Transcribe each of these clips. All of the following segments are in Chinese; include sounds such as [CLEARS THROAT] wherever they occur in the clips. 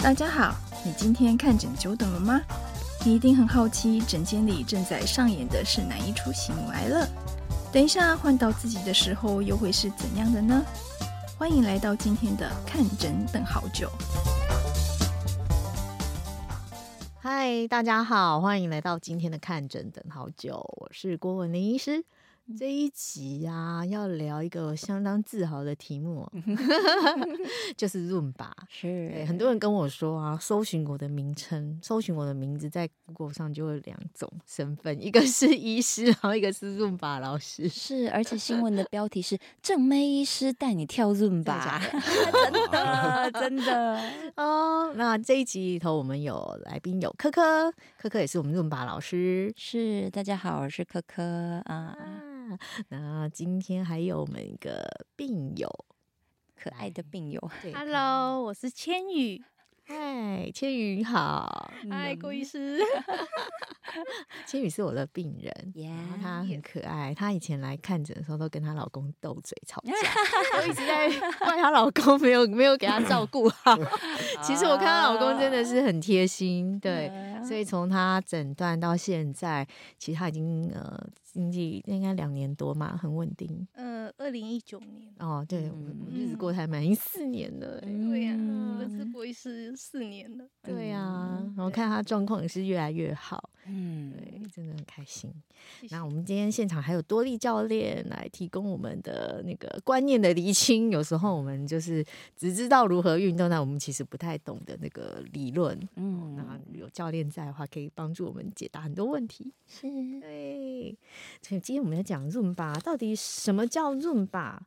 大家好，你今天看诊久等了吗？你一定很好奇，诊间里正在上演的是哪一出喜怒哀乐？等一下换到自己的时候，又会是怎样的呢？欢迎来到今天的看诊等好久。嗨，大家好，欢迎来到今天的看诊等好久，我是郭文玲医师。这一集啊，要聊一个相当自豪的题目，[LAUGHS] [LAUGHS] 就是 Zumba。是对，很多人跟我说啊，搜寻我的名称，搜寻我的名字，在 Google 上就会两种身份，一个是医师，然后一个是 Zumba 老师。是，而且新闻的标题是“正妹医师带你跳 Zumba”，真的 [LAUGHS] 真的哦。那这一集里头，我们有来宾有科科，科科也是我们 Zumba 老师。是，大家好，我是科科啊。那今天还有我们一个病友，可爱的病友。，Hello，我是千羽。嗨，千羽好。嗨，郭医师。[LAUGHS] 千羽是我的病人，yeah, 然后她很可爱。她以前来看诊的时候，都跟她老公斗嘴吵架，[LAUGHS] 我一直在怪她老公没有没有给她照顾好。[LAUGHS] 其实我看她老公真的是很贴心，对。所以从他诊断到现在，其实他已经呃。经济应该两年多嘛，很稳定。呃，二零一九年。哦，对，我日子过得还蛮，已经四年了。对呀，我是过一四四年了。对呀，然后看他状况也是越来越好。嗯，对，真的很开心。那我们今天现场还有多莉教练来提供我们的那个观念的厘清。有时候我们就是只知道如何运动，那我们其实不太懂的那个理论。嗯，那有教练在的话，可以帮助我们解答很多问题。是，对。所以今天我们要讲 Zumba，到底什么叫 Zumba？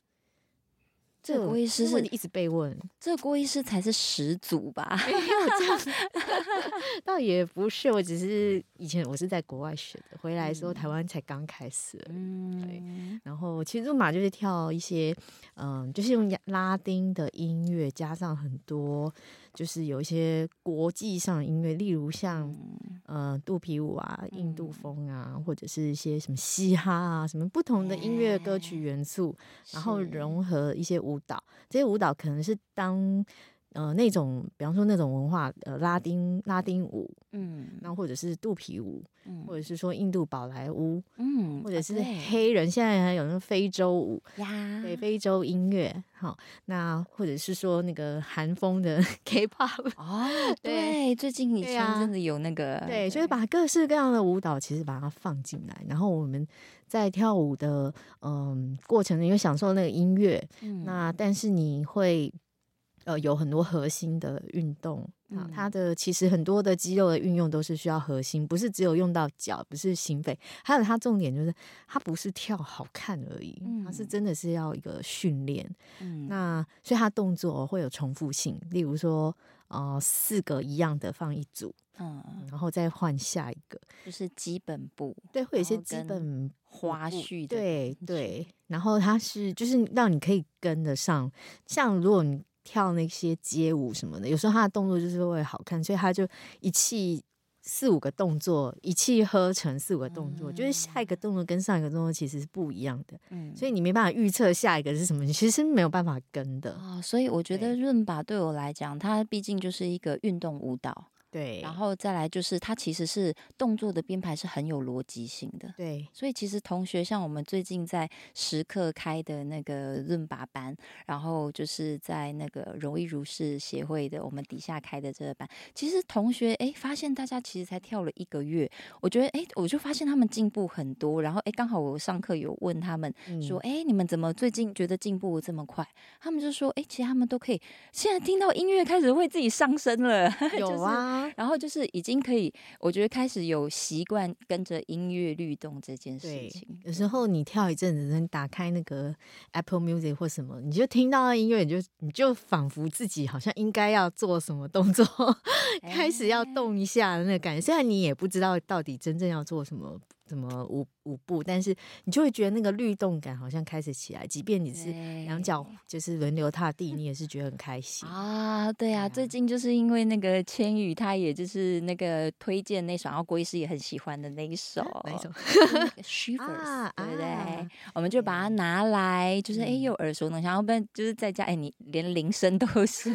这个郭医师是一直被问，这个郭医师才是始祖吧？没有 [LAUGHS] 这样，[LAUGHS] 倒也不是，我只是以前我是在国外学的，回来的时候台湾才刚开始。嗯，对。然后其实 Zumba 就是跳一些，嗯，就是用拉丁的音乐加上很多。就是有一些国际上的音乐，例如像呃肚皮舞啊、印度风啊，或者是一些什么嘻哈啊，什么不同的音乐歌曲元素，然后融合一些舞蹈。这些舞蹈可能是当。呃，那种比方说那种文化，呃，拉丁拉丁舞，嗯，那或者是肚皮舞，嗯，或者是说印度宝莱坞，嗯，或者是黑人，现在还有那个非洲舞呀，对，非洲音乐，好，那或者是说那个韩风的 [LAUGHS] K-pop，哦，对，最近以前真的有那个，对，就是把各式各样的舞蹈其实把它放进来，然后我们在跳舞的嗯过程中，因为享受那个音乐，嗯，那但是你会。呃，有很多核心的运动啊，它的其实很多的肌肉的运用都是需要核心，不是只有用到脚，不是心肺，还有它重点就是它不是跳好看而已，它是真的是要一个训练。嗯，那所以它动作会有重复性，例如说，呃，四个一样的放一组，嗯，然后再换下一个，就是基本步，对，会有一些基本花絮，对对，然后它是就是让你可以跟得上，像如果你。跳那些街舞什么的，有时候他的动作就是会好看，所以他就一气四五个动作，一气呵成四五个动作，嗯、就是下一个动作跟上一个动作其实是不一样的，嗯，所以你没办法预测下一个是什么，你其实没有办法跟的啊、哦。所以我觉得润吧对我来讲，它毕竟就是一个运动舞蹈。对，然后再来就是它其实是动作的编排是很有逻辑性的。对，所以其实同学像我们最近在时刻开的那个润拔班，然后就是在那个容易如是协会的我们底下开的这个班，其实同学哎发现大家其实才跳了一个月，我觉得哎我就发现他们进步很多，然后哎刚好我上课有问他们说哎、嗯、你们怎么最近觉得进步这么快？他们就说哎其实他们都可以现在听到音乐开始会自己上升了，[LAUGHS] 有啊。然后就是已经可以，我觉得开始有习惯跟着音乐律动这件事情。有时候你跳一阵子，你打开那个 Apple Music 或什么，你就听到音乐，你就你就仿佛自己好像应该要做什么动作，[LAUGHS] 开始要动一下的那个感觉。虽然你也不知道到底真正要做什么怎么舞舞步，但是你就会觉得那个律动感好像开始起来，即便你是两脚就是轮流踏地，你也是觉得很开心啊。对啊，最近就是因为那个千羽，他也就是那个推荐那首，然后郭医师也很喜欢的那一首，[LAUGHS] 哪一首？[LAUGHS] Shivers，[LAUGHS] 对不对？我们就把它拿来，就是哎，又耳熟能详，要不然就是在家，哎，你连铃声都是，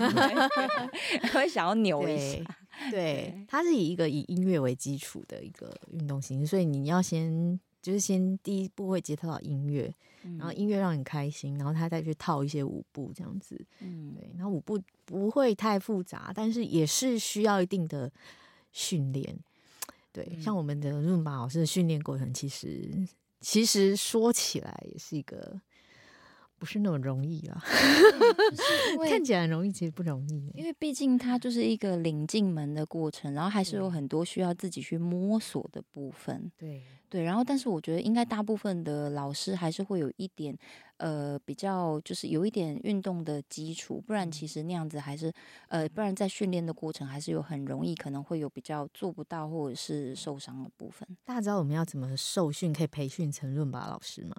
会想要扭一下。[LAUGHS] 对，它是以一个以音乐为基础的一个运动形式，所以你要先就是先第一步会接触到音乐，然后音乐让你开心，然后他再去套一些舞步这样子。嗯，对，然后舞步不会太复杂，但是也是需要一定的训练。对，像我们的润马老师的训练过程，其实其实说起来也是一个。不是那么容易啊，[LAUGHS] 看起来很容易，其实不容易。因为毕竟它就是一个领进门的过程，然后还是有很多需要自己去摸索的部分。对对，然后但是我觉得应该大部分的老师还是会有一点呃比较，就是有一点运动的基础，不然其实那样子还是呃，不然在训练的过程还是有很容易可能会有比较做不到或者是受伤的部分。大家知道我们要怎么受训可以培训成润吧老师吗？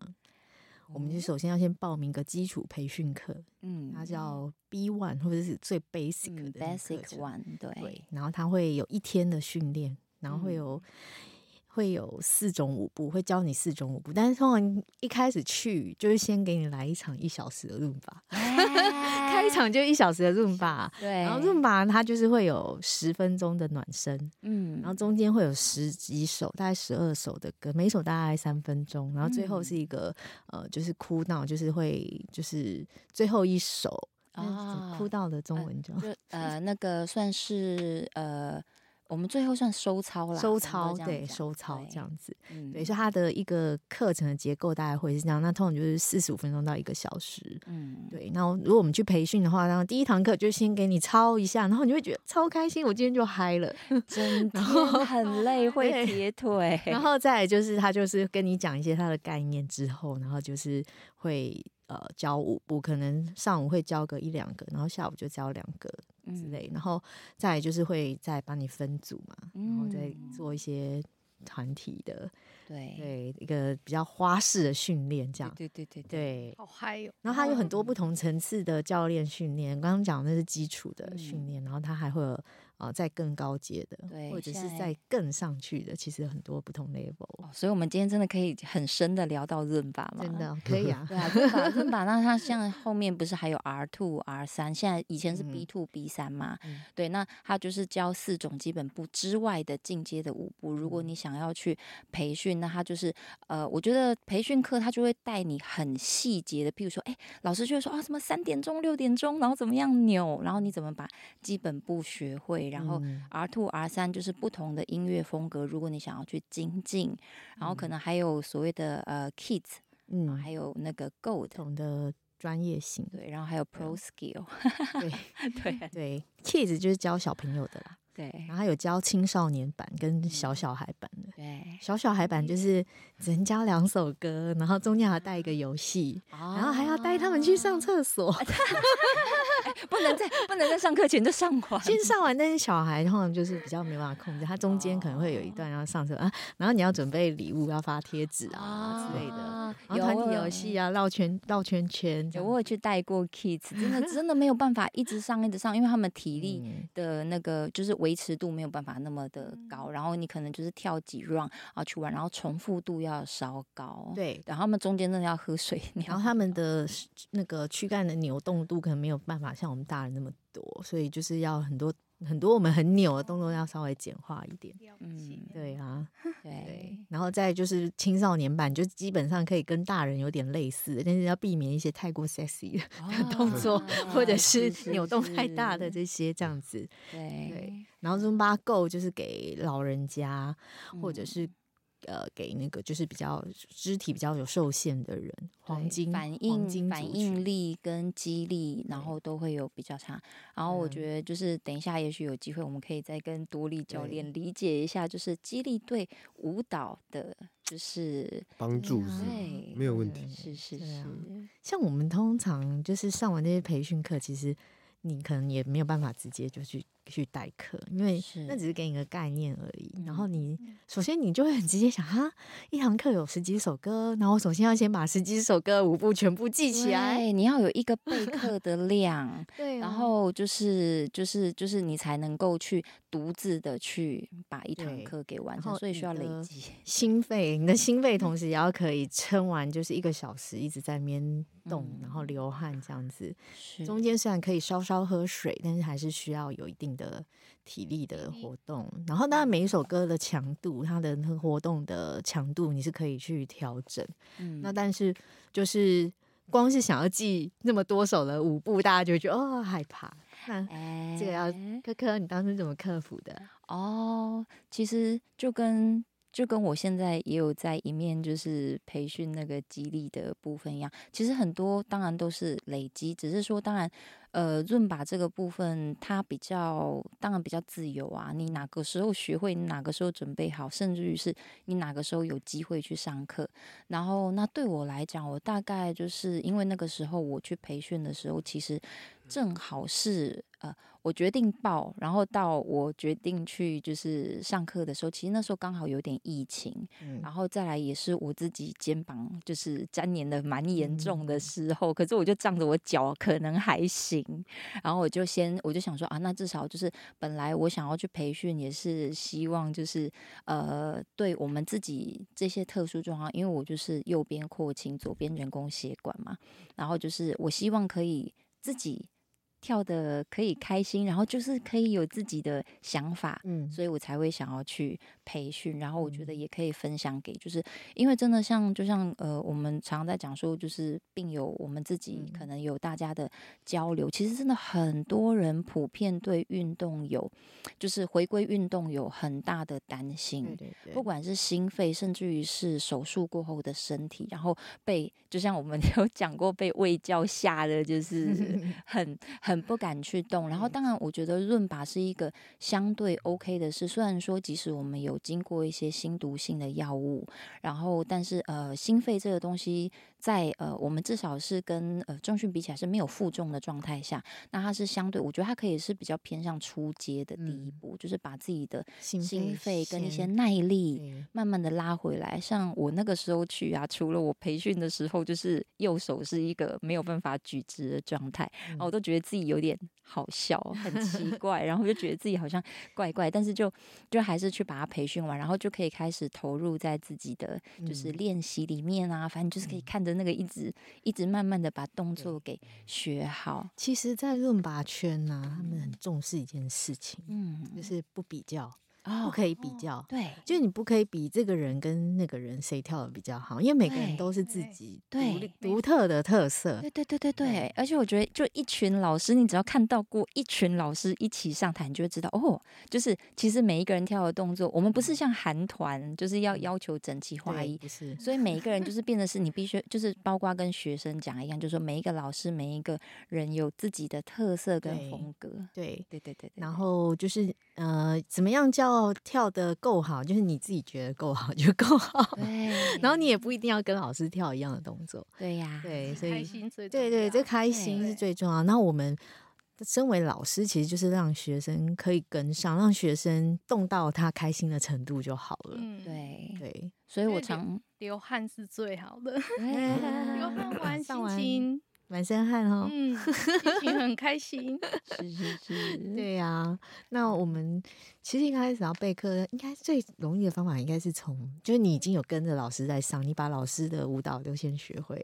我们就首先要先报名个基础培训课，嗯，它叫 B One 或者是最 basic 的 Basic One，对，对，然后它会有一天的训练，然后会有。会有四种舞步，会教你四种舞步，但是通常一开始去就是先给你来一场一小时的伦巴，开场就一小时的润吧，对，然后润吧它就是会有十分钟的暖身，嗯，然后中间会有十几首，大概十二首的歌，每首大概三分钟，然后最后是一个、嗯、呃，就是哭闹，就是会就是最后一首啊，哭到的中文叫呃，呃，那个算是呃。我们最后算收操啦，收操对，收操这样子，对，所以它的一个课程的结构大概会是这样。那通常就是四十五分钟到一个小时，嗯，对。那如果我们去培训的话，然后第一堂课就先给你抄一下，然后你会觉得超开心，我今天就嗨了，真的，很累会铁腿，然后再来就是他就是跟你讲一些他的概念之后，然后就是会呃教舞步，可能上午会教个一两个，然后下午就教两个。之类，然后再就是会再帮你分组嘛，然后再做一些团体的，对对，一个比较花式的训练，这样，对对对对，好嗨哟！然后它有很多不同层次的教练训练，刚刚讲的那是基础的训练，然后它还会有。啊，在更高阶的，对，或者是在更上去的，其实很多不同 level。所以，我们今天真的可以很深的聊到伦巴吗？真的 [LAUGHS] 可以啊，对啊，伦巴，伦巴。那它像后面不是还有 R two、R 三？现在以前是 B two、B 三嘛？对，那它就是教四种基本步之外的进阶的舞步。如果你想要去培训，那它就是呃，我觉得培训课它就会带你很细节的，譬如说，哎，老师就会说啊，什么三点钟、六点钟，然后怎么样扭，然后你怎么把基本步学会。然后 R two R 三就是不同的音乐风格，如果你想要去精进，然后可能还有所谓的呃 Kids，嗯，还有那个 Gold 不同的专业性，对，然后还有 Pro Skill，对 [LAUGHS] 对对，Kids 就是教小朋友的啦。对，然后还有教青少年版跟小小孩版的。对，小小孩版就是只能教两首歌，然后中间还要带一个游戏，然后还要带他们去上厕所，[LAUGHS] 不能在不能在上课前就上完。先上完，但是小孩通常就是比较没办法控制，他中间可能会有一段要上厕所啊，然后你要准备礼物，要发贴纸啊之类的，然后团体游戏啊，绕圈绕圈圈。有我有去带过 kids，真的 [LAUGHS] 真的没有办法一直上一直上，因为他们体力的那个就是。维持度没有办法那么的高，然后你可能就是跳几 round 啊去玩，然后重复度要稍高。对，然后他们中间真的要喝水，[LAUGHS] 然后他们的那个躯干的扭动度可能没有办法像我们大人那么多，所以就是要很多。很多我们很扭的动作要稍微简化一点，嗯，对啊，[LAUGHS] 对，然后再就是青少年版，就基本上可以跟大人有点类似，但是要避免一些太过 sexy 的动作，[LAUGHS] 哦、或者是扭动太大的这些这样子，对对。然后 Zumba Go 就是给老人家，或者是。呃，给那个就是比较肢体比较有受限的人，黄金反应反应力跟肌力，然后都会有比较差。然后我觉得就是等一下，也许有机会我们可以再跟多力教练理解一下，就是肌力对舞蹈的，就是帮助是对，没有问题。是是是，像我们通常就是上完那些培训课，其实你可能也没有办法直接就去去代课，因为那只是给你个概念而已。然后你首先你就会很直接想，哈，一堂课有十几首歌，然后我首先要先把十几首歌舞步全部记起来，你要有一个备课的量，[LAUGHS] 对，然后就是就是就是你才能够去独自的去把一堂课给完成，所以需要累积 [LAUGHS] 心肺，你的心肺同时也要可以撑完，就是一个小时一直在那边动，然后流汗这样子。中间虽然可以稍稍喝水，但是还是需要有一定的体力的活动。然后当然每一首歌的强度，它的那个活动的强度你是可以去调整。嗯，那但是就是光是想要记那么多首的舞步，大家就会觉得哦害怕。那这个要科科，你当时怎么克服的？哦，其实就跟。就跟我现在也有在一面，就是培训那个激励的部分一样。其实很多当然都是累积，只是说当然，呃，润把这个部分它比较当然比较自由啊。你哪个时候学会，你哪个时候准备好，甚至于是你哪个时候有机会去上课。然后那对我来讲，我大概就是因为那个时候我去培训的时候，其实正好是呃。我决定报，然后到我决定去就是上课的时候，其实那时候刚好有点疫情，嗯、然后再来也是我自己肩膀就是粘连的蛮严重的时候，嗯、可是我就仗着我脚可能还行，然后我就先我就想说啊，那至少就是本来我想要去培训，也是希望就是呃，对我们自己这些特殊状况，因为我就是右边扩清，左边人工血管嘛，然后就是我希望可以自己。跳的可以开心，然后就是可以有自己的想法，嗯，所以我才会想要去培训。然后我觉得也可以分享给，就是因为真的像就像呃，我们常常在讲说，就是病友我们自己可能有大家的交流，其实真的很多人普遍对运动有，就是回归运动有很大的担心，对对对，不管是心肺，甚至于是手术过后的身体，然后被就像我们 [LAUGHS] 有讲过被卫教吓的，就是很很。很不敢去动，然后当然，我觉得润拔是一个相对 OK 的事。虽然说，即使我们有经过一些新毒性的药物，然后，但是呃，心肺这个东西。在呃，我们至少是跟呃重训比起来是没有负重的状态下，那它是相对，我觉得它可以是比较偏向初阶的第一步，嗯、就是把自己的心肺跟一些耐力慢慢的拉回来。像我那个时候去啊，除了我培训的时候，就是右手是一个没有办法举直的状态，然后我都觉得自己有点好笑，很奇 [LAUGHS] 怪，然后就觉得自己好像怪怪，但是就就还是去把它培训完，然后就可以开始投入在自己的就是练习里面啊，反正就是可以看着。那个一直一直慢慢的把动作给学好。其实，在论拔圈呢、啊，他们很重视一件事情，嗯，就是不比较。不可以比较，哦、对，就是你不可以比这个人跟那个人谁跳的比较好，因为每个人都是自己独独特的特色。对对对对对，对，而且我觉得，就一群老师，你只要看到过一群老师一起上台，你就会知道，哦，就是其实每一个人跳的动作，我们不是像韩团，就是要要求整齐划一，不是。所以每一个人就是变得是 [LAUGHS] 你必须，就是包括跟学生讲一样，就是说每一个老师，每一个人有自己的特色跟风格。对对对对对，然后就是呃，怎么样叫？跳得够好，就是你自己觉得够好就够好。对，[LAUGHS] 然后你也不一定要跟老师跳一样的动作。对呀，对，所以开心最对对，这开心是最重要。那我们身为老师，其实就是让学生可以跟上，让学生动到他开心的程度就好了。嗯，对对，所以我常流汗是最好的，[LAUGHS] 流汗完心情。满身汗哦，嗯，心情很开心，[LAUGHS] 是是是，对呀、啊。那我们其实一开始要备课，应该最容易的方法应该是从，就是你已经有跟着老师在上，你把老师的舞蹈都先学会，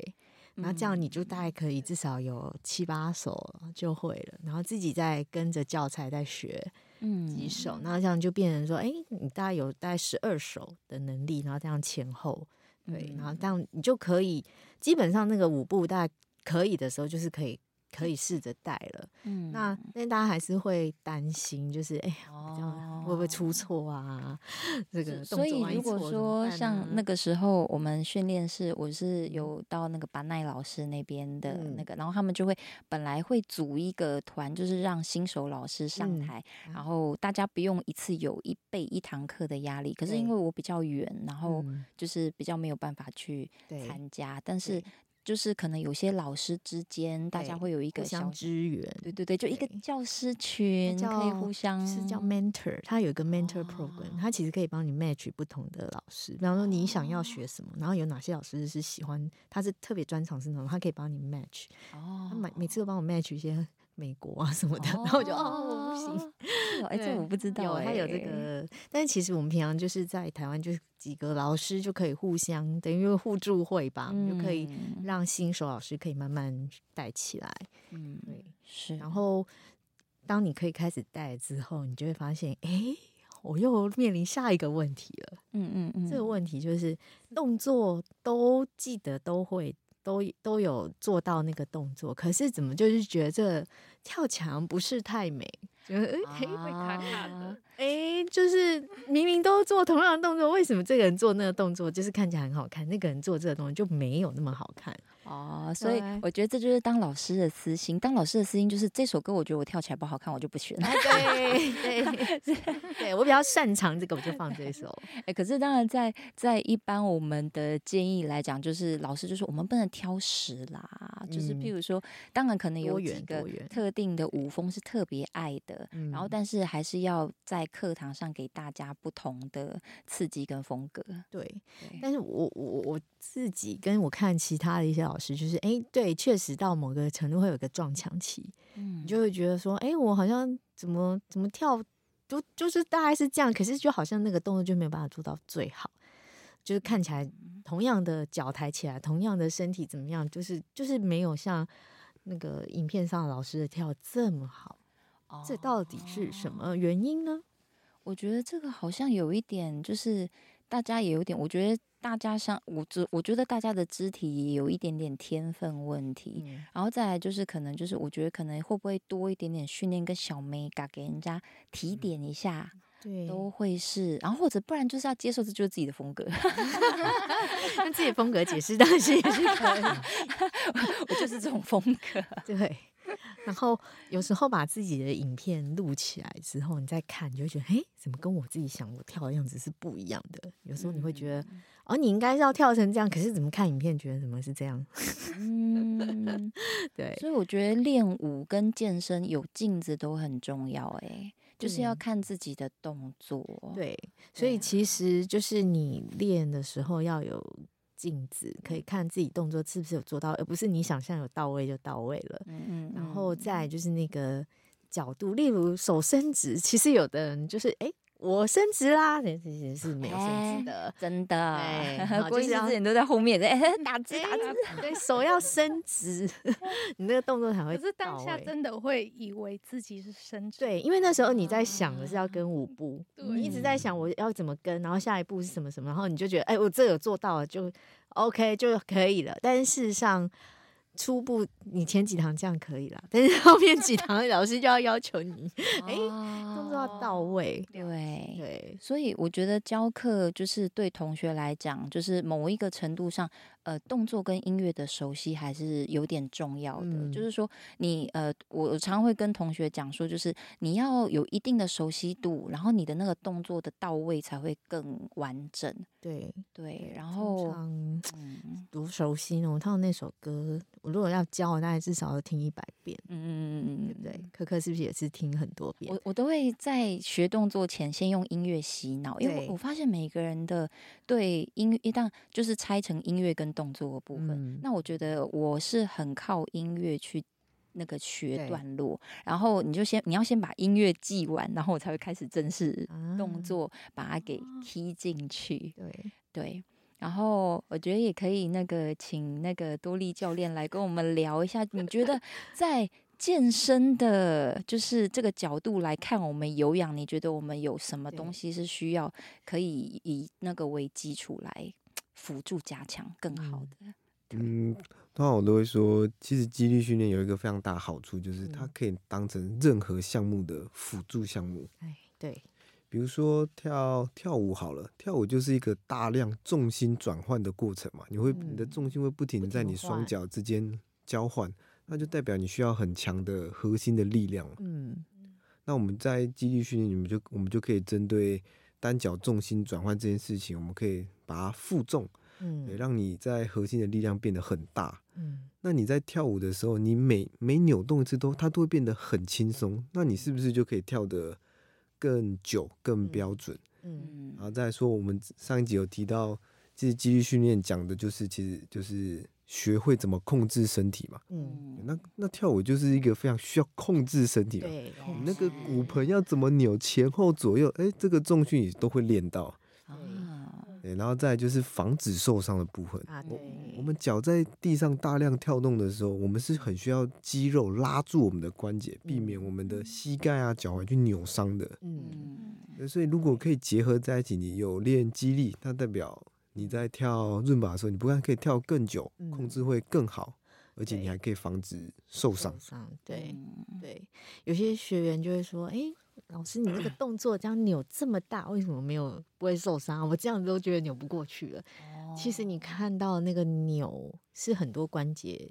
那这样你就大概可以至少有七八首就会了，然后自己再跟着教材再学，嗯，几首，那这样就变成说，哎、欸，你大概有大概十二首的能力，然后这样前后，对，然后这样你就可以基本上那个舞步大概。可以的时候，就是可以可以试着带了。嗯，那但大家还是会担心，就是哎会不会出错啊？[LAUGHS] 这个所以如果说像那个时候我们训练室，我是有到那个巴奈老师那边的那个，嗯、然后他们就会本来会组一个团，就是让新手老师上台，嗯、然后大家不用一次有一备一堂课的压力。可是因为我比较远，然后就是比较没有办法去参加，但是。就是可能有些老师之间，大家会有一个相支援，对对对，就一个教师群可以互相是叫 mentor，他有一个 mentor program，他、哦、其实可以帮你 match 不同的老师，比方说你想要学什么，然后有哪些老师是喜欢，他是特别专长是那种，他可以帮你 match，哦，他每每次都帮我 match 一些。美国啊什么的，哦、然后我就哦，我不行，[LAUGHS] 哎，这我不知道，他有这个，但是其实我们平常就是在台湾，就是几个老师就可以互相等于互助会吧，嗯、就可以让新手老师可以慢慢带起来，嗯，对，是。然后当你可以开始带之后，你就会发现，哎，我又面临下一个问题了，嗯嗯嗯，这个问题就是动作都记得都会。都都有做到那个动作，可是怎么就是觉得这跳墙不是太美？觉得哎，会卡卡的。哎，就是明明都做同样的动作，为什么这个人做那个动作就是看起来很好看，那个人做这个动作就没有那么好看？哦，所以我觉得这就是当老师的私心。当老师的私心就是这首歌，我觉得我跳起来不好看，我就不选。对 [LAUGHS] 对对，对 [LAUGHS] [LAUGHS] 我比较擅长这个，我就放这首。哎，可是当然在在一般我们的建议来讲，就是老师就是我们不能挑食啦，嗯、就是譬如说，当然可能有几个特定的舞风是特别爱的，然后但是还是要在课堂上给大家不同的刺激跟风格。对，对但是我我我自己跟我看其他的一些老师。就是哎、欸，对，确实到某个程度会有个撞墙期，嗯，你就会觉得说，哎、欸，我好像怎么怎么跳，就就是大概是这样，可是就好像那个动作就没有办法做到最好，就是看起来同样的脚抬起来，同样的身体怎么样，就是就是没有像那个影片上老师的跳这么好，哦、这到底是什么原因呢？我觉得这个好像有一点，就是大家也有点，我觉得。大家像我，觉我觉得大家的肢体也有一点点天分问题，嗯、然后再来就是可能就是我觉得可能会不会多一点点训练跟小美嘎给人家提点一下，对，都会是，然后或者不然就是要接受这就是自己的风格 [LAUGHS] [LAUGHS] 用自己的风格解释当然是也是可以，[LAUGHS] 我就是这种风格，对。然后有时候把自己的影片录起来之后，你再看，你就会觉得，哎，怎么跟我自己想我跳的样子是不一样的？有时候你会觉得，嗯、哦，你应该是要跳成这样，可是怎么看影片觉得怎么是这样？嗯，[LAUGHS] 对。所以我觉得练舞跟健身有镜子都很重要，哎，就是要看自己的动作。对，所以其实就是你练的时候要有。镜子可以看自己动作是不是有做到，而不是你想象有到位就到位了。嗯嗯，然后再就是那个角度，例如手伸直，其实有的人就是哎。欸我伸直啦，这其实是没有伸直的，欸、真的。郭医师之前都在后面在、欸、打字打字，对，手要伸直，[LAUGHS] 你那个动作才会。可是当下真的会以为自己是伸直，对，因为那时候你在想的是要跟舞步，啊、你一直在想我要怎么跟，然后下一步是什么什么，然后你就觉得哎、欸，我这有做到了就 OK 就可以了，但是事实上。初步你前几堂这样可以了，[LAUGHS] 但是后面几堂老师就要要求你，哎、欸，动作要到位。对对，对所以我觉得教课就是对同学来讲，就是某一个程度上。呃，动作跟音乐的熟悉还是有点重要的。嗯、就是说你，你呃，我常常会跟同学讲说，就是你要有一定的熟悉度，然后你的那个动作的到位才会更完整。对对，然后嗯，多熟悉呢？我唱那首歌，我如果要教，我大概至少要听一百遍。嗯嗯嗯嗯，对不对？可可是不是也是听很多遍？我我都会在学动作前先用音乐洗脑，因为我，我发现每个人的对音乐一旦就是拆成音乐跟动作的部分，嗯、那我觉得我是很靠音乐去那个学段落，然后你就先你要先把音乐记完，然后我才会开始正式动作把它给踢进去。对、啊、对，然后我觉得也可以那个请那个多莉教练来跟我们聊一下，你觉得在健身的，就是这个角度来看我们有氧，你觉得我们有什么东西是需要可以以那个为基础来？辅助加强更好的，嗯，通常我都会说，其实肌力训练有一个非常大的好处，就是它可以当成任何项目的辅助项目。哎，对，比如说跳跳舞好了，跳舞就是一个大量重心转换的过程嘛，你会、嗯、你的重心会不停的在你双脚之间交换，那就代表你需要很强的核心的力量。嗯，那我们在肌力训练，你们就我们就可以针对。单脚重心转换这件事情，我们可以把它负重，嗯，让你在核心的力量变得很大，嗯，那你在跳舞的时候，你每每扭动一次都它都会变得很轻松，那你是不是就可以跳得更久、更标准？嗯，然后再说，我们上一集有提到，其实肌力训练讲的就是，其实就是学会怎么控制身体嘛。嗯，那那跳舞就是一个非常需要控制身体嘛。对，你那个骨盆要怎么扭，前后左右，哎，这个重训也都会练到。对，然后再就是防止受伤的部分。啊，对。我，我们脚在地上大量跳动的时候，我们是很需要肌肉拉住我们的关节，避免我们的膝盖啊、脚踝去扭伤的。嗯。所以如果可以结合在一起，你有练肌力，那代表你在跳润把的时候，你不但可以跳更久，控制会更好，而且你还可以防止受伤。受伤。对对，有些学员就会说：“哎。”老师，你那个 [CLEARS THROAT] 动作这样扭这么大，为什么没有不会受伤？我这样子都觉得扭不过去了。其实你看到那个扭是很多关节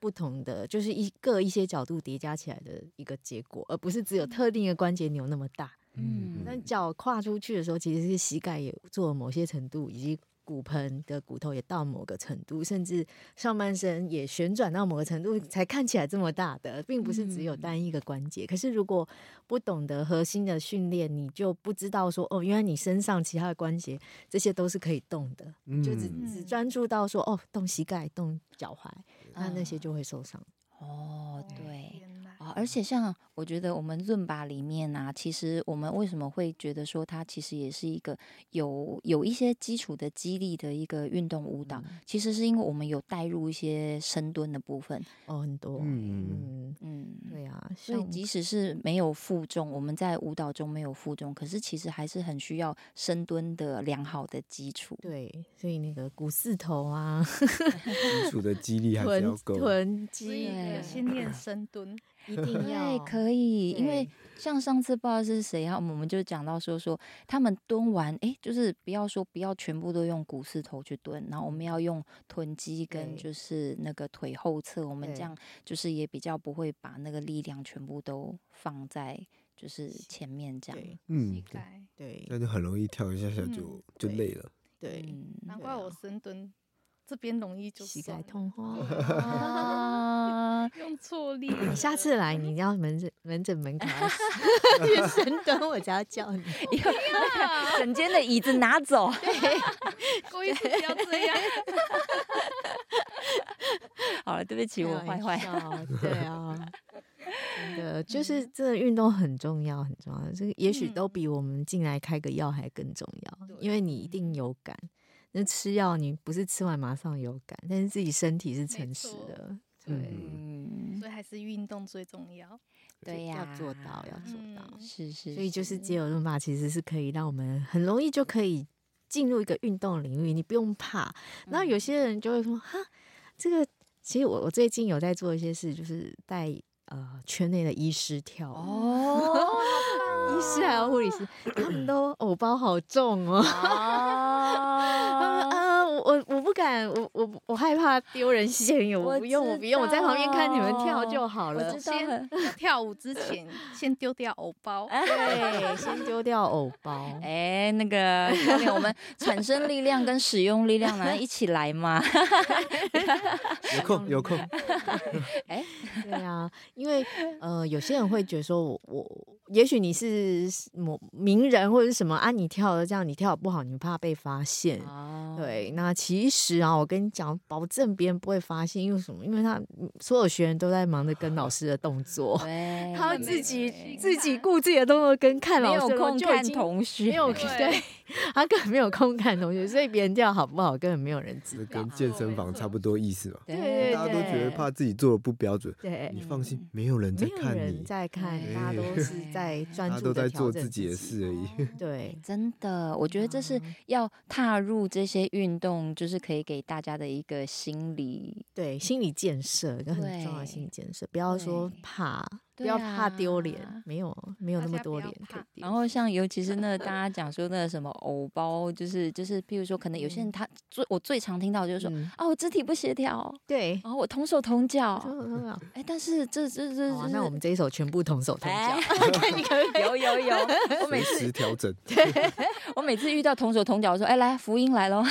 不同的，就是一个一些角度叠加起来的一个结果，而不是只有特定的关节扭那么大。嗯，那脚跨出去的时候，其实是膝盖也做了某些程度，以及。骨盆的骨头也到某个程度，甚至上半身也旋转到某个程度，才看起来这么大的，并不是只有单一个关节。嗯、可是如果不懂得核心的训练，你就不知道说哦，原来你身上其他的关节这些都是可以动的，嗯、就只只专注到说哦，动膝盖、动脚踝，那那些就会受伤。哦，对。而且像我觉得我们润吧里面啊，其实我们为什么会觉得说它其实也是一个有有一些基础的肌力的一个运动舞蹈，嗯、其实是因为我们有带入一些深蹲的部分。哦，很多，嗯。嗯，对啊，所以即使是没有负重，我们在舞蹈中没有负重，可是其实还是很需要深蹲的良好的基础。对，所以那个股四头啊，基础的肌力还是要 [LAUGHS] 够，臀肌先练深蹲。一定要可以，因为像上次不知道是谁啊，我们就讲到说说他们蹲完，哎，就是不要说不要全部都用股四头去蹲，然后我们要用臀肌跟就是那个腿后侧，我们这样就是也比较不会把那个力量全部都放在就是前面这样，嗯，对，那就很容易跳一下下就就累了，对，难怪我深蹲。这边容易就膝盖痛哦，[LAUGHS] 用错力。你下次来，你要门诊门诊门口 [LAUGHS] 深蹲，我就要叫你，[LAUGHS] 整间的椅子拿走。对，故意不要这样。好了，对不起，我坏坏。对啊，真的就是这个运动很重要，很重要。这个也许都比我们进来开个药还更重要，因为你一定有感。那吃药，你不是吃完马上有感，但是自己身体是诚实的，对，嗯、所以还是运动最重要。对呀，要做到，要做到，嗯、是是。所以就是肌肉伦巴其实是可以让我们很容易就可以进入一个运动领域，你不用怕。然后有些人就会说，哈，这个其实我我最近有在做一些事，就是带呃圈内的医师跳哦，[LAUGHS] 医师还有护理师，他们都偶包好重哦。[LAUGHS] 我我不敢，我我我害怕丢人现眼，我不用，我不用，我在旁边看你们跳就好了。先 [LAUGHS] 跳舞之前，先丢掉偶包，[LAUGHS] 对，先丢掉偶包。[LAUGHS] 哎，那个教练，我们产生力量跟使用力量能一起来吗？有空有空。哎，对啊，因为呃，有些人会觉得说我我，也许你是某名人或者是什么啊，你跳的这样，你跳的不好，你怕被发现。对，那其实啊，我跟你讲，保证别人不会发现，因为什么？因为他所有学员都在忙着跟老师的动作，对他自己自己顾自己的动作，跟看老师没有空看同学，没有对，他根本没有空看同学，所以别人跳好不好，根本没有人知道。跟健身房差不多意思嘛，对，对，对，大家都觉得怕自己做的不标准，对，你放心，没有人在看你，在看，大家都是 [LAUGHS] 在专注，都在做自己的事而已。[LAUGHS] 对，真的，我觉得这是要踏入这些运动，就是可以给大家的一个心理，对心理建设，一个很重要的心理建设。不要说怕，不要怕丢脸，没有没有那么多脸。然后像尤其是那 [LAUGHS] 大家讲说那个什么偶包，就是就是，譬如说可能有些人他最我最常听到就是说啊，我肢体不协调，对，然后我同手同脚，哎，但是这这这，那我们这一首全部同手同脚，[LAUGHS] 看你可以 [LAUGHS] 有有有，我每次调整，我每次遇到同手同脚，我说哎来福音来喽，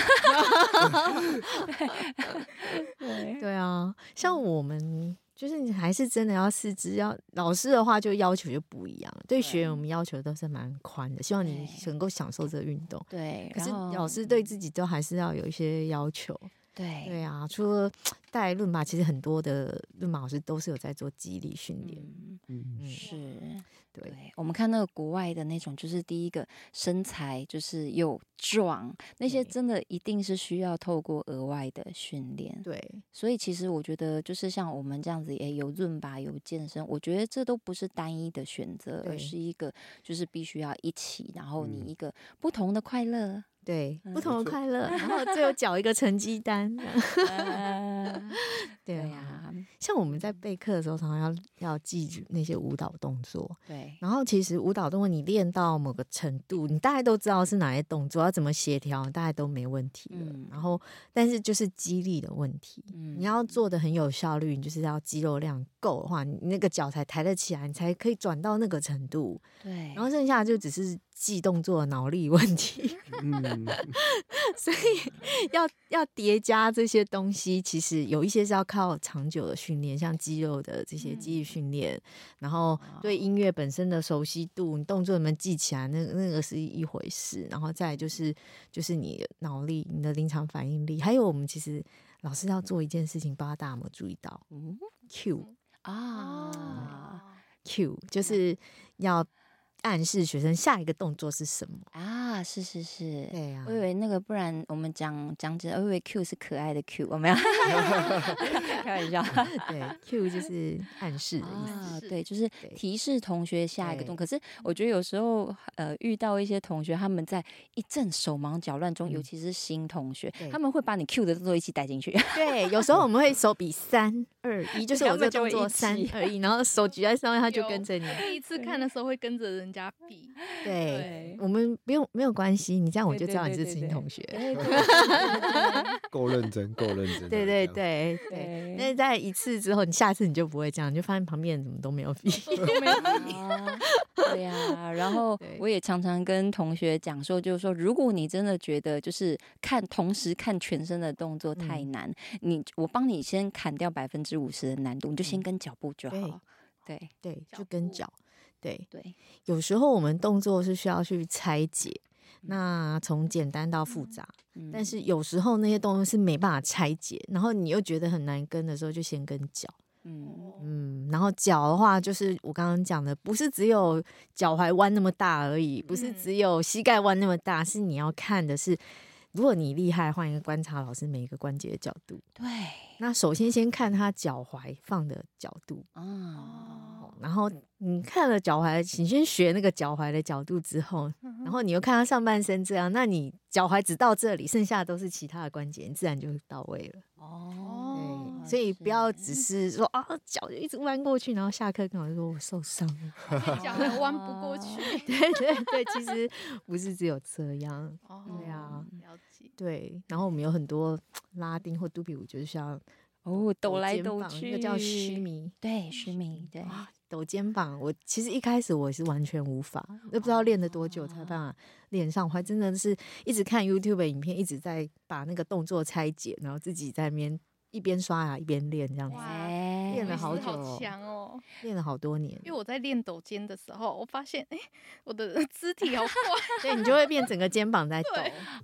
对对啊，像我们。就是你还是真的要四肢，要老师的话就要求就不一样。对学员我们要求都是蛮宽的，希望你能够享受这个运动。对，可是老师对自己都还是要有一些要求。对，对啊，除了 [TSK] 带论马，其实很多的论马老师都是有在做肌力训练。嗯，是。对，我们看那个国外的那种，就是第一个身材就是又壮，那些真的一定是需要透过额外的训练。对，所以其实我觉得，就是像我们这样子，也有润吧，有健身，我觉得这都不是单一的选择，而是一个就是必须要一起，然后你一个不同的快乐。对，不同的快乐，然后最后 [LAUGHS] 缴一个成绩单。[LAUGHS] 对呀，像我们在备课的时候，常常要要记住那些舞蹈动作。对，然后其实舞蹈动作你练到某个程度，你大概都知道是哪些动作要怎么协调，大概都没问题了。然后，但是就是肌力的问题，你要做的很有效率，你就是要肌肉量够的话，你那个脚才抬得起来，你才可以转到那个程度。对，然后剩下就只是。记动作的脑力问题，嗯，[LAUGHS] 所以要要叠加这些东西，其实有一些是要靠长久的训练，像肌肉的这些记忆训练，嗯、然后对音乐本身的熟悉度，你动作能不能记起来，那那个是一回事，然后再就是就是你脑力、你的临场反应力，还有我们其实老师要做一件事情，不知道大家有没有注意到？嗯，Q 啊，Q 就是要。暗示学生下一个动作是什么啊？是是是，对呀、啊。我以为那个，不然我们讲讲解，我以为 Q 是可爱的 Q，我没有 [LAUGHS] 开玩笑。[LAUGHS] [LAUGHS] 对，Q 就是暗示的意思。啊，对，就是提示同学下一个动作。可是我觉得有时候，呃，遇到一些同学，他们在一阵手忙脚乱中，嗯、尤其是新同学，他们会把你 Q 的动作一起带进去。对，有时候我们会手比三二一，就是我这个动作三二一，然后手举在上面，他就跟着你。第一次看的时候会跟着人。加比，[LAUGHS] 对，我们不用没有关系，你这样我就知道你是新同学，够认真，够认真，对对对对。那在一次之后，你下次你就不会这样，你就发现旁边人怎么都没有比，[LAUGHS] 都没有比，[LAUGHS] 对呀。然后我也常常跟同学讲说，就是说，如果你真的觉得就是看同时看全身的动作太难，你我帮你先砍掉百分之五十的难度，你就先跟脚步就好，对对，就跟脚。对对，有时候我们动作是需要去拆解，那从简单到复杂，但是有时候那些动作是没办法拆解，然后你又觉得很难跟的时候，就先跟脚，嗯。嗯，然后脚的话，就是我刚刚讲的，不是只有脚踝弯那么大而已，不是只有膝盖弯那么大，是你要看的是，如果你厉害，换一个观察老师每一个关节的角度，对，那首先先看他脚踝放的角度，哦，然后。你看了脚踝，你先学那个脚踝的角度之后，然后你又看他上半身这样，那你脚踝只到这里，剩下的都是其他的关节，你自然就到位了。哦，对，所以不要只是说啊，脚就一直弯过去，然后下课跟我说我受伤了，[LAUGHS] 脚还弯不过去。[LAUGHS] 对对对，其实不是只有这样。哦，对啊，了解。对，然后我们有很多拉丁或肚皮舞，就是像哦抖来抖去，那叫须弥，对，须弥，对。抖肩膀，我其实一开始我是完全无法，都不知道练了多久才办法练上。我还真的是一直看 YouTube 的影片，一直在把那个动作拆解，然后自己在那边一边刷牙一边练，这样子练了好久，好强哦，练了好多年。因为我在练抖肩的时候，我发现哎，我的 [LAUGHS] 肢体好怪，对，你就会变整个肩膀在抖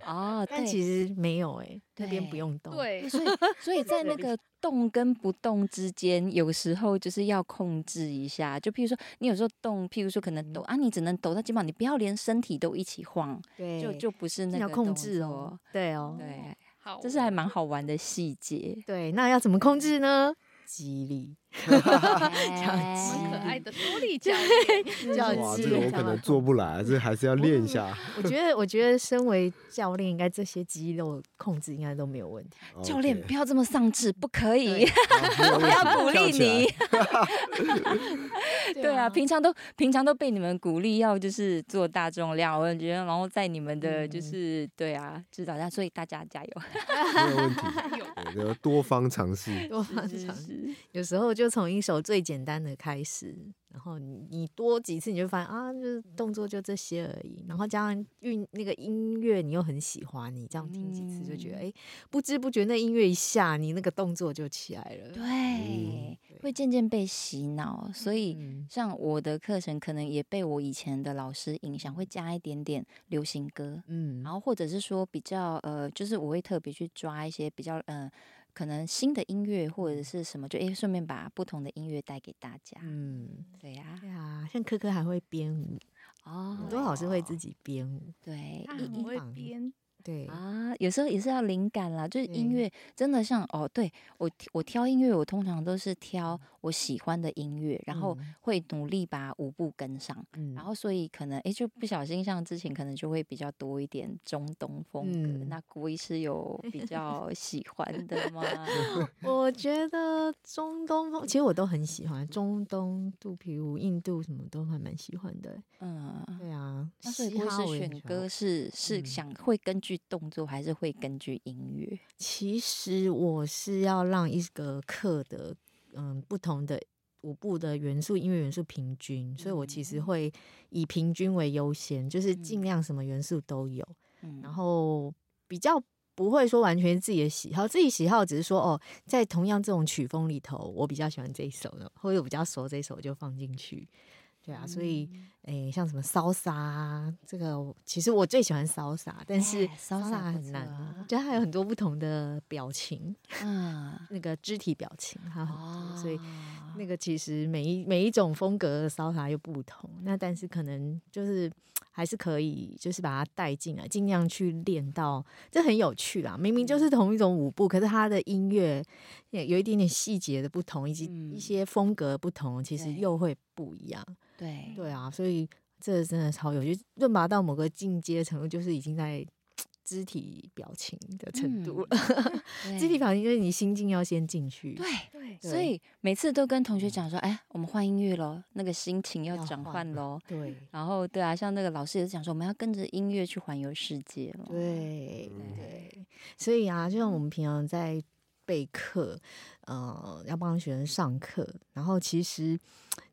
哦，但其实没有哎，那边不用动，对，所以所以在那个。动跟不动之间，有时候就是要控制一下。就譬如说，你有时候动，譬如说可能抖啊，你只能抖到肩膀，你不要连身体都一起晃，对，就就不是那个要控制哦。对哦，对，好，这是还蛮好玩的细节。对，那要怎么控制呢？肌力，[LAUGHS] 教蛮可爱的多利教练，教哇，这个我可能做不来，这还是要练一下。我觉得，我觉得身为教练，应该这些肌肉控制应该都没有问题。[LAUGHS] 教练不要这么丧志，不可以，[LAUGHS] 我要鼓励你。对啊，平常都平常都被你们鼓励要就是做大重量，我觉得，然后在你们的就是对啊指导下，所以大家加油，没有问题，我觉得多方尝试，多方尝试，有时候就从一首最简单的开始。然后你你多几次你就发现啊，就是动作就这些而已。然后加上运那个音乐，你又很喜欢，你这样听几次就觉得，哎、嗯，不知不觉那音乐一下，你那个动作就起来了。对，嗯、会渐渐被洗脑。所以像我的课程，可能也被我以前的老师影响，会加一点点流行歌，嗯，然后或者是说比较呃，就是我会特别去抓一些比较呃。可能新的音乐或者是什么，就哎，顺便把不同的音乐带给大家。嗯，对呀，对啊，像科科还会编舞哦，很多老师会自己编舞，对，一会编。对啊，有时候也是要灵感啦，就是音乐真的像哦，对我我挑音乐，我通常都是挑我喜欢的音乐，然后会努力把舞步跟上，嗯、然后所以可能哎就不小心像之前可能就会比较多一点中东风格。嗯、那国医师有比较喜欢的吗？[LAUGHS] 我觉得中东风其实我都很喜欢，中东肚皮舞、印度什么都还蛮喜欢的。嗯，对啊，那所以国医师选歌是是想会根据。动作还是会根据音乐。其实我是要让一个课的嗯不同的舞步的元素、音乐元素平均，所以我其实会以平均为优先，就是尽量什么元素都有。嗯，然后比较不会说完全自己的喜好，自己喜好只是说哦，在同样这种曲风里头，我比较喜欢这一首的，或者我比较熟这一首就放进去。对啊，所以诶、欸，像什么骚莎啊，这个其实我最喜欢骚杀，但是骚杀很难，就它有很多不同的表情，嗯，[LAUGHS] 那个肢体表情它很多，哦、所以那个其实每一每一种风格的骚杀又不同，那但是可能就是还是可以，就是把它带进来，尽量去练到，这很有趣啦。明明就是同一种舞步，可是它的音乐也有一点点细节的不同，以及一些风格不同，其实又会不一样。对。对啊，所以这真的超有趣。论拔到某个进阶程度，就是已经在肢体表情的程度了。[LAUGHS] 嗯、肢体表情就是你心境要先进去。对对，对所以每次都跟同学讲说：“哎，我们换音乐喽，那个心情要转换喽。”对。然后对啊，像那个老师也是讲说，我们要跟着音乐去环游世界了。对对。所以啊，就像我们平常在备课，呃，要帮学生上课，然后其实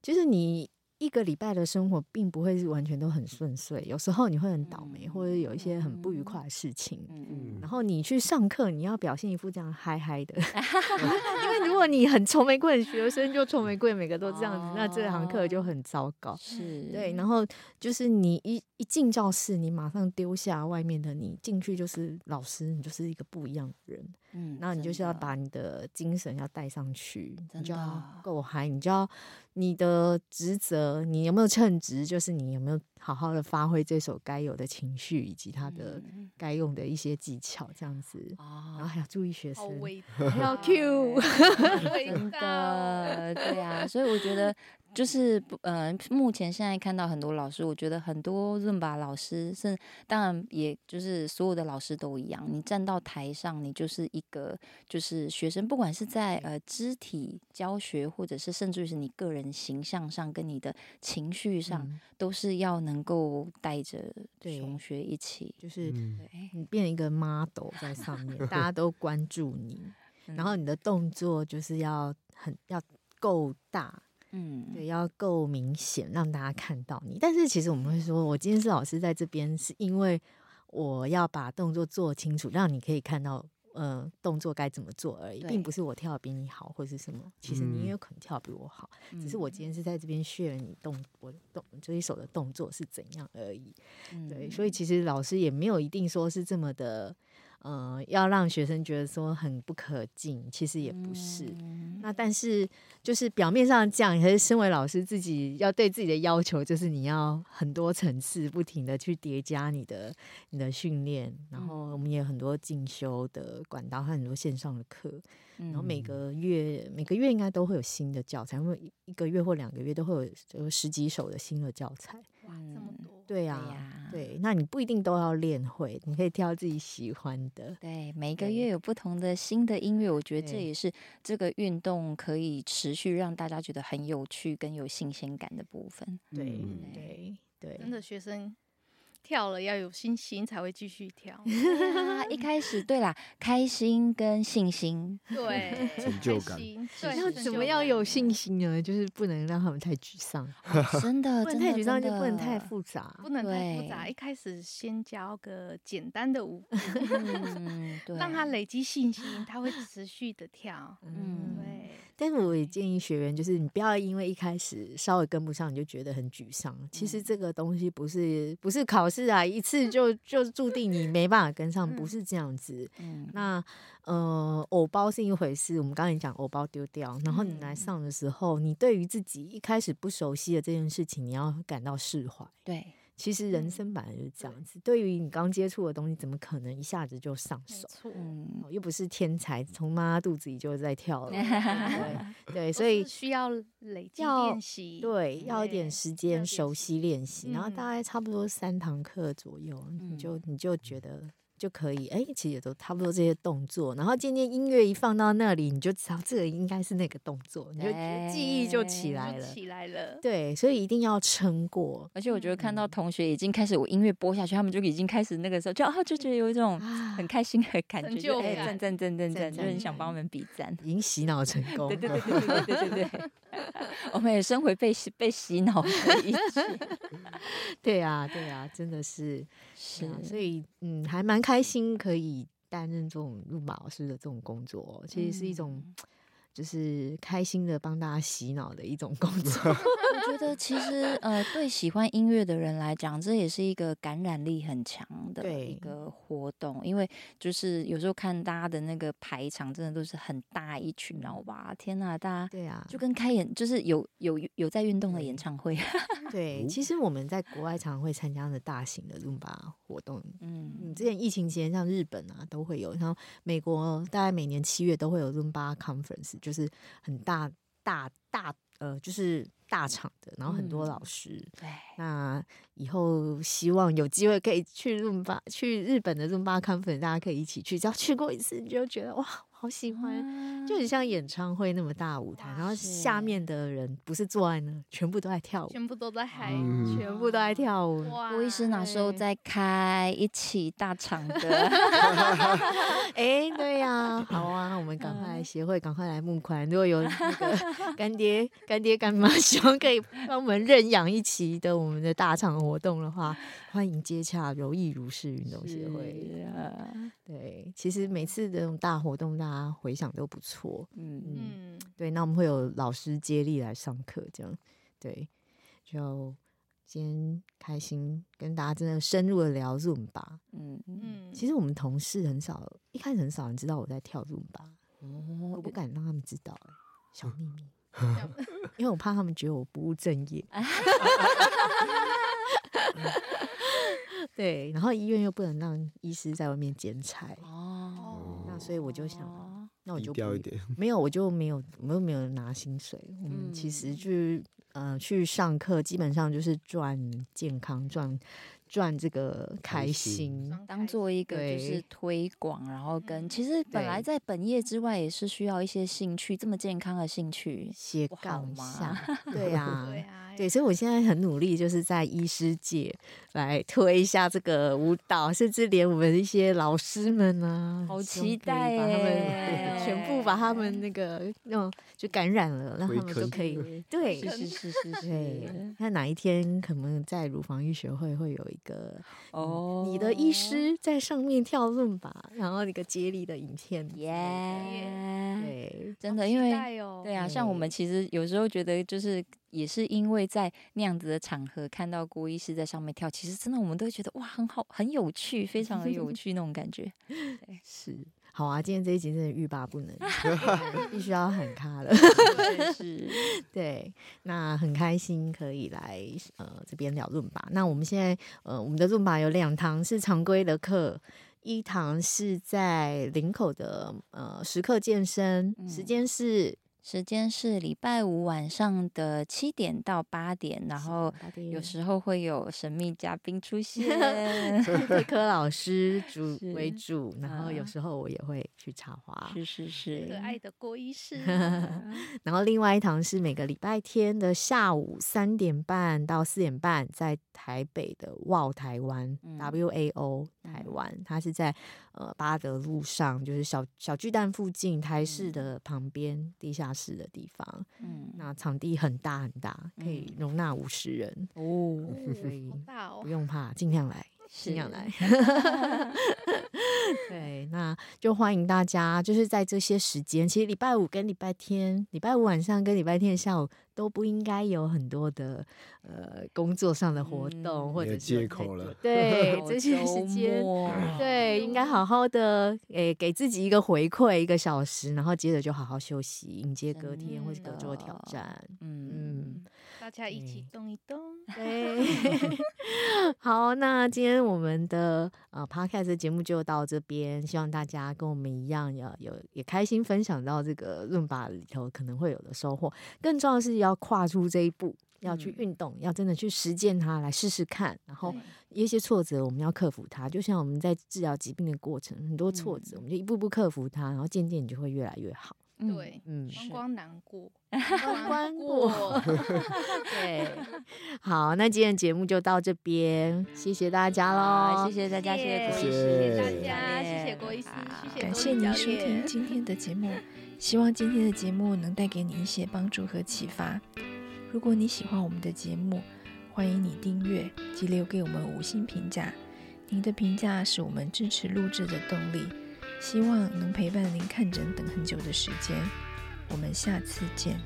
就是你。一个礼拜的生活并不会是完全都很顺遂，有时候你会很倒霉，或者有一些很不愉快的事情。嗯、然后你去上课，你要表现一副这样嗨嗨的，[LAUGHS] 因为如果你很愁眉苦脸，学生就愁眉苦脸，每个都这样子，哦、那这堂课就很糟糕。是对，然后就是你一一进教室，你马上丢下外面的你，进去就是老师，你就是一个不一样的人。嗯，然后你就是要把你的精神要带上去，你就要够嗨，你就要你的职责，你有没有称职？就是你有没有好好的发挥这首该有的情绪以及他的该用的一些技巧，这样子。哦、然后还要注意学生，还要 cue，真的，对呀、啊。所以我觉得。就是不，呃，目前现在看到很多老师，我觉得很多润吧老师是，当然也就是所有的老师都一样，你站到台上，你就是一个就是学生，不管是在呃肢体教学，或者是甚至于是你个人形象上跟你的情绪上，嗯、都是要能够带着同学一起，就是你变一个 model 在上面，大家都关注你，[LAUGHS] 然后你的动作就是要很要够大。嗯，对，要够明显，让大家看到你。但是其实我们会说，我今天是老师在这边，是因为我要把动作做清楚，让你可以看到，呃，动作该怎么做而已，并不是我跳的比你好或是什么。其实你也有可能跳比我好，嗯、只是我今天是在这边 share 你动我动这一手的动作是怎样而已。嗯、对，所以其实老师也没有一定说是这么的。呃，要让学生觉得说很不可敬，其实也不是。嗯、那但是就是表面上这样，可是身为老师自己要对自己的要求，就是你要很多层次，不停的去叠加你的你的训练。然后我们也有很多进修的管道，和很多线上的课。然后每个月每个月应该都会有新的教材，因为一个月或两个月都会有十几首的新的教材。哇，这么多！对呀、啊，对，那你不一定都要练会，你可以挑自己喜欢的。对，每个月有不同的新的音乐，我觉得这也是这个运动可以持续让大家觉得很有趣跟有新鲜感的部分。对对对，真的学生。跳了要有信心才会继续跳。[LAUGHS] [LAUGHS] 一开始对啦，开心跟信心，对 [LAUGHS] 成就感。对，要怎么样有信心呢？就是不能让他们太沮丧，真的，不能太沮丧，就不能太复杂，不能太复杂。一开始先教个简单的舞，让他累积信心，他会持续的跳。嗯，对。但是我也建议学员，就是你不要因为一开始稍微跟不上，你就觉得很沮丧。其实这个东西不是不是考试啊，一次就就注定你没办法跟上，不是这样子。嗯，那呃，偶包是一回事。我们刚才讲偶包丢掉，然后你来上的时候，你对于自己一开始不熟悉的这件事情，你要感到释怀。对。其实人生本来就是这样子，对于你刚接触的东西，怎么可能一下子就上手？嗯，又不是天才，从妈妈肚子里就在跳 [LAUGHS] 了。对对，所以需要累积练习，对，要一点时间熟悉练习，然后大概差不多三堂课左右，你就你就觉得。就可以，哎、欸，其实也都差不多这些动作。然后今天音乐一放到那里，你就知道这个应该是那个动作，你就记忆就起来了，起来了。对，所以一定要撑过。而且我觉得看到同学已经开始，我音乐播下去，他们就已经开始那个时候就啊，就觉得有一种很开心的感觉，就哎，赞赞赞赞赞，就很想帮我们比赞，已经洗脑成 [LAUGHS] 功。对对对对对对对对。[LAUGHS] 我们也身为被洗被洗脑的一起。[LAUGHS] 对啊，对啊，真的是是，所以嗯，还蛮开开心可以担任这种入马老师的这种工作，其实是一种。就是开心的帮大家洗脑的一种工 [LAUGHS] 作。我觉得其实呃，对喜欢音乐的人来讲，这也是一个感染力很强的一个活动。因为就是有时候看大家的那个排场，真的都是很大一群，然后哇，天呐，大家对啊，就跟开演就是有有有在运动的演唱会。[LAUGHS] 对，其实我们在国外常常会参加的大型的伦巴活动。嗯，嗯，之前疫情期间，像日本啊都会有，然后美国大概每年七月都会有伦巴 conference。就是很大大大呃，就是大厂的，然后很多老师。嗯、对，那以后希望有机会可以去润巴，去日本的润巴 conference，大家可以一起去。只要去过一次，你就觉得哇。好喜欢，嗯、就很像演唱会那么大舞台，然后下面的人不是坐在那，全部都在跳舞，全部都在嗨，嗯、全部都在跳舞。郭医师哪时候再开一起大场的？哎、欸，对呀、啊，好啊，我们赶快来协会，赶快来募款。如果有那个 [LAUGHS] 干爹、干爹、干妈希望可以帮我们认养一期的我们的大场活动的话，欢迎接洽柔艺如是运动协会。啊、对，其实每次这种大活动大。啊，回想都不错，嗯嗯，对，那我们会有老师接力来上课，这样，对，就今天开心跟大家真的深入的聊 Zumba，嗯嗯，其实我们同事很少，一开始很少人知道我在跳 Zumba，哦，我不敢让他们知道，小秘密，[LAUGHS] 因为我怕他们觉得我不务正业。[LAUGHS] 对，然后医院又不能让医师在外面剪彩哦，那所以我就想，那我就不一点，没有，我就没有，我又没有拿薪水。我们其实去呃去上课，基本上就是赚健康赚。赚这个开心，当做一个就是推广，然后跟其实本来在本业之外也是需要一些兴趣，这么健康的兴趣斜杠一下，[LAUGHS] 对呀，对啊，对，所以我现在很努力，就是在医师界来推一下这个舞蹈，甚至连我们一些老师们啊，好期待把他们 [LAUGHS] 全部把他们那个那种就感染了，让他们都可以，对，是是是是，对，那哪一天可能在乳房医学会会有一。个哦，你的医师在上面跳论吧，然后一个接力的影片，耶、yeah，对，真的，因为对啊，像我们其实有时候觉得，就是也是因为在那样子的场合看到郭医师在上面跳，其实真的我们都觉得哇，很好，很有趣，非常的有趣那种感觉，对，[LAUGHS] 是。好啊，今天这一集真的欲罢不能，[LAUGHS] 必须要喊卡了。[LAUGHS] 是，[LAUGHS] 对，那很开心可以来呃这边聊论吧。那我们现在呃我们的论吧有两堂是常规的课，一堂是在林口的呃时刻健身，嗯、时间是。时间是礼拜五晚上的七点到八点，然后有时候会有神秘嘉宾出 [LAUGHS] 现，以柯老师 [LAUGHS] 主为主，然后有时候我也会去插花，是是是，可爱的郭医师。[LAUGHS] 然后另外一堂是每个礼拜天的下午三点半到四点半，在台北的 WOW 台湾 W A O 台湾，它是在呃巴德路上，就是小小巨蛋附近台式的旁边地下室的地方，嗯，那场地很大很大，可以容纳五十人。哦，所以不用怕，尽量来，尽量来。[LAUGHS] 对，那就欢迎大家，就是在这些时间，其实礼拜五跟礼拜天，礼拜五晚上跟礼拜天下午都不应该有很多的呃工作上的活动，嗯、或者借口了。对，[LAUGHS] 这些时间，对，应该好好的诶、欸，给自己一个回馈，一个小时，然后接着就好好休息，迎接隔天或者隔周的挑战。嗯家一起动一动，对，[LAUGHS] 好，那今天我们的呃 Podcast 节目就到这边，希望大家跟我们一样，要有也开心分享到这个伦巴里头可能会有的收获。更重要的是要跨出这一步，要去运动，要真的去实践它，来试试看。然后一些挫折我们要克服它，就像我们在治疗疾病的过程，很多挫折我们就一步步克服它，然后渐渐你就会越来越好。对，嗯，关关难过，[LAUGHS] 关关过。[LAUGHS] 对，好，那今天节目就到这边，谢谢大家喽，谢谢大家，谢谢郭医师，谢谢大家，谢谢郭医师，谢谢。感谢您收听今天的节目，希望今天的节目能带给你一些帮助和启发。如果你喜欢我们的节目，欢迎你订阅及留给我们五星评价，您的评价是我们支持录制的动力。希望能陪伴您看诊等很久的时间，我们下次见。